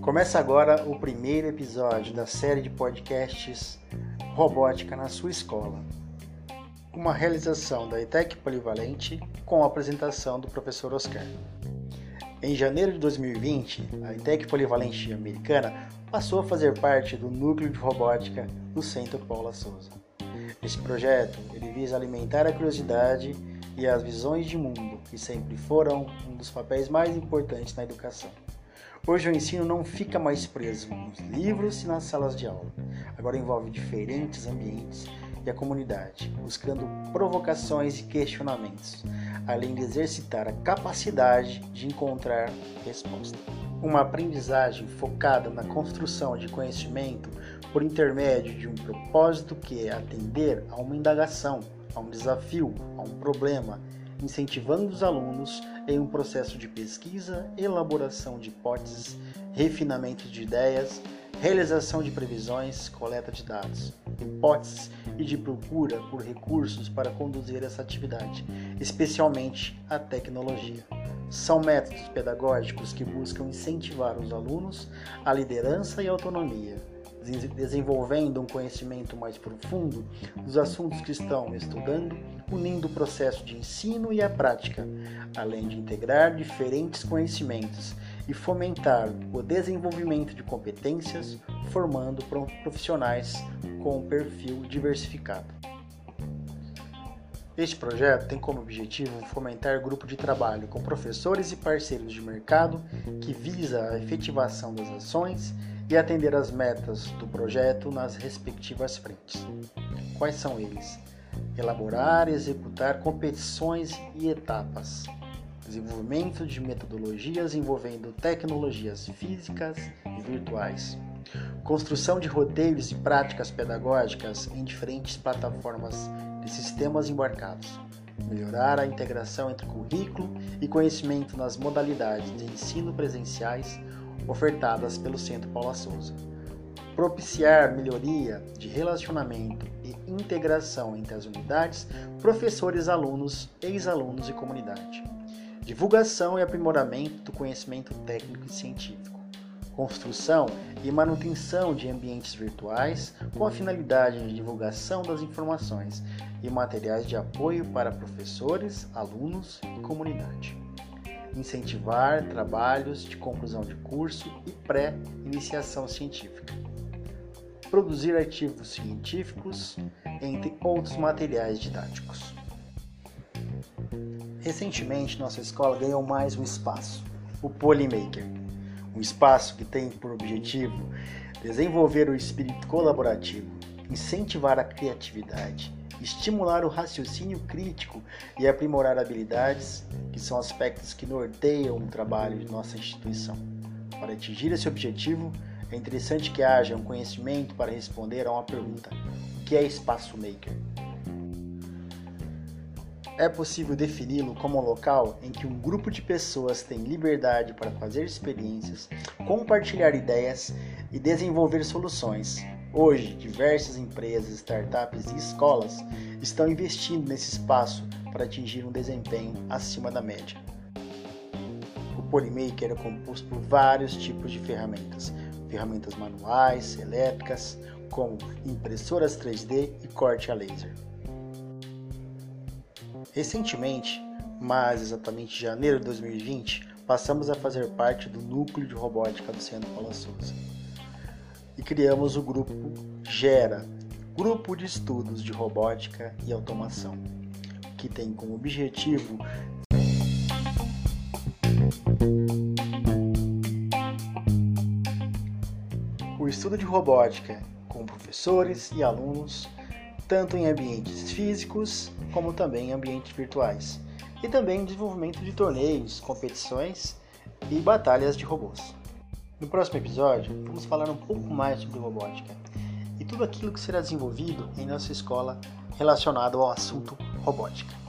Começa agora o primeiro episódio da série de podcasts Robótica na sua escola. Uma realização da ETEC Polivalente com a apresentação do professor Oscar. Em janeiro de 2020, a ETEC Polivalente Americana passou a fazer parte do núcleo de robótica do Centro Paula Souza. Esse projeto ele visa alimentar a curiosidade e as visões de mundo, que sempre foram um dos papéis mais importantes na educação. Hoje o ensino não fica mais preso nos livros e nas salas de aula. Agora envolve diferentes ambientes e a comunidade, buscando provocações e questionamentos, além de exercitar a capacidade de encontrar resposta. Uma aprendizagem focada na construção de conhecimento por intermédio de um propósito que é atender a uma indagação, a um desafio, a um problema incentivando os alunos em um processo de pesquisa, elaboração de hipóteses, refinamento de ideias, realização de previsões, coleta de dados, hipóteses e de procura por recursos para conduzir essa atividade, especialmente a tecnologia. São métodos pedagógicos que buscam incentivar os alunos à liderança e autonomia, desenvolvendo um conhecimento mais profundo dos assuntos que estão estudando, unindo o processo de ensino e a prática, além de integrar diferentes conhecimentos e fomentar o desenvolvimento de competências, formando profissionais com um perfil diversificado. Este projeto tem como objetivo fomentar grupo de trabalho com professores e parceiros de mercado que visa a efetivação das ações e atender às metas do projeto nas respectivas frentes. Quais são eles? Elaborar e executar competições e etapas. Desenvolvimento de metodologias envolvendo tecnologias físicas e virtuais. Construção de roteiros e práticas pedagógicas em diferentes plataformas de sistemas embarcados. Melhorar a integração entre currículo e conhecimento nas modalidades de ensino presenciais ofertadas pelo Centro Paula Souza. Propiciar melhoria de relacionamento e integração entre as unidades, professores, alunos, ex-alunos e comunidade. Divulgação e aprimoramento do conhecimento técnico e científico. Construção e manutenção de ambientes virtuais com a finalidade de divulgação das informações e materiais de apoio para professores, alunos e comunidade incentivar trabalhos de conclusão de curso e pré-iniciação científica, produzir artigos científicos, entre outros materiais didáticos. Recentemente, nossa escola ganhou mais um espaço, o Polymaker, um espaço que tem por objetivo desenvolver o espírito colaborativo, incentivar a criatividade, estimular o raciocínio crítico e aprimorar habilidades, que são aspectos que norteiam o trabalho de nossa instituição. Para atingir esse objetivo, é interessante que haja um conhecimento para responder a uma pergunta: o que é espaço maker? É possível defini-lo como um local em que um grupo de pessoas tem liberdade para fazer experiências, compartilhar ideias e desenvolver soluções, Hoje, diversas empresas, startups e escolas estão investindo nesse espaço para atingir um desempenho acima da média. O Polymaker é composto por vários tipos de ferramentas, ferramentas manuais, elétricas, como impressoras 3D e corte a laser. Recentemente, mais exatamente em janeiro de 2020, passamos a fazer parte do núcleo de robótica do Centro Paula Souza e criamos o grupo GERA, Grupo de Estudos de Robótica e Automação, que tem como objetivo o estudo de robótica com professores e alunos, tanto em ambientes físicos como também em ambientes virtuais, e também desenvolvimento de torneios, competições e batalhas de robôs. No próximo episódio, vamos falar um pouco mais sobre robótica e tudo aquilo que será desenvolvido em nossa escola relacionado ao assunto robótica.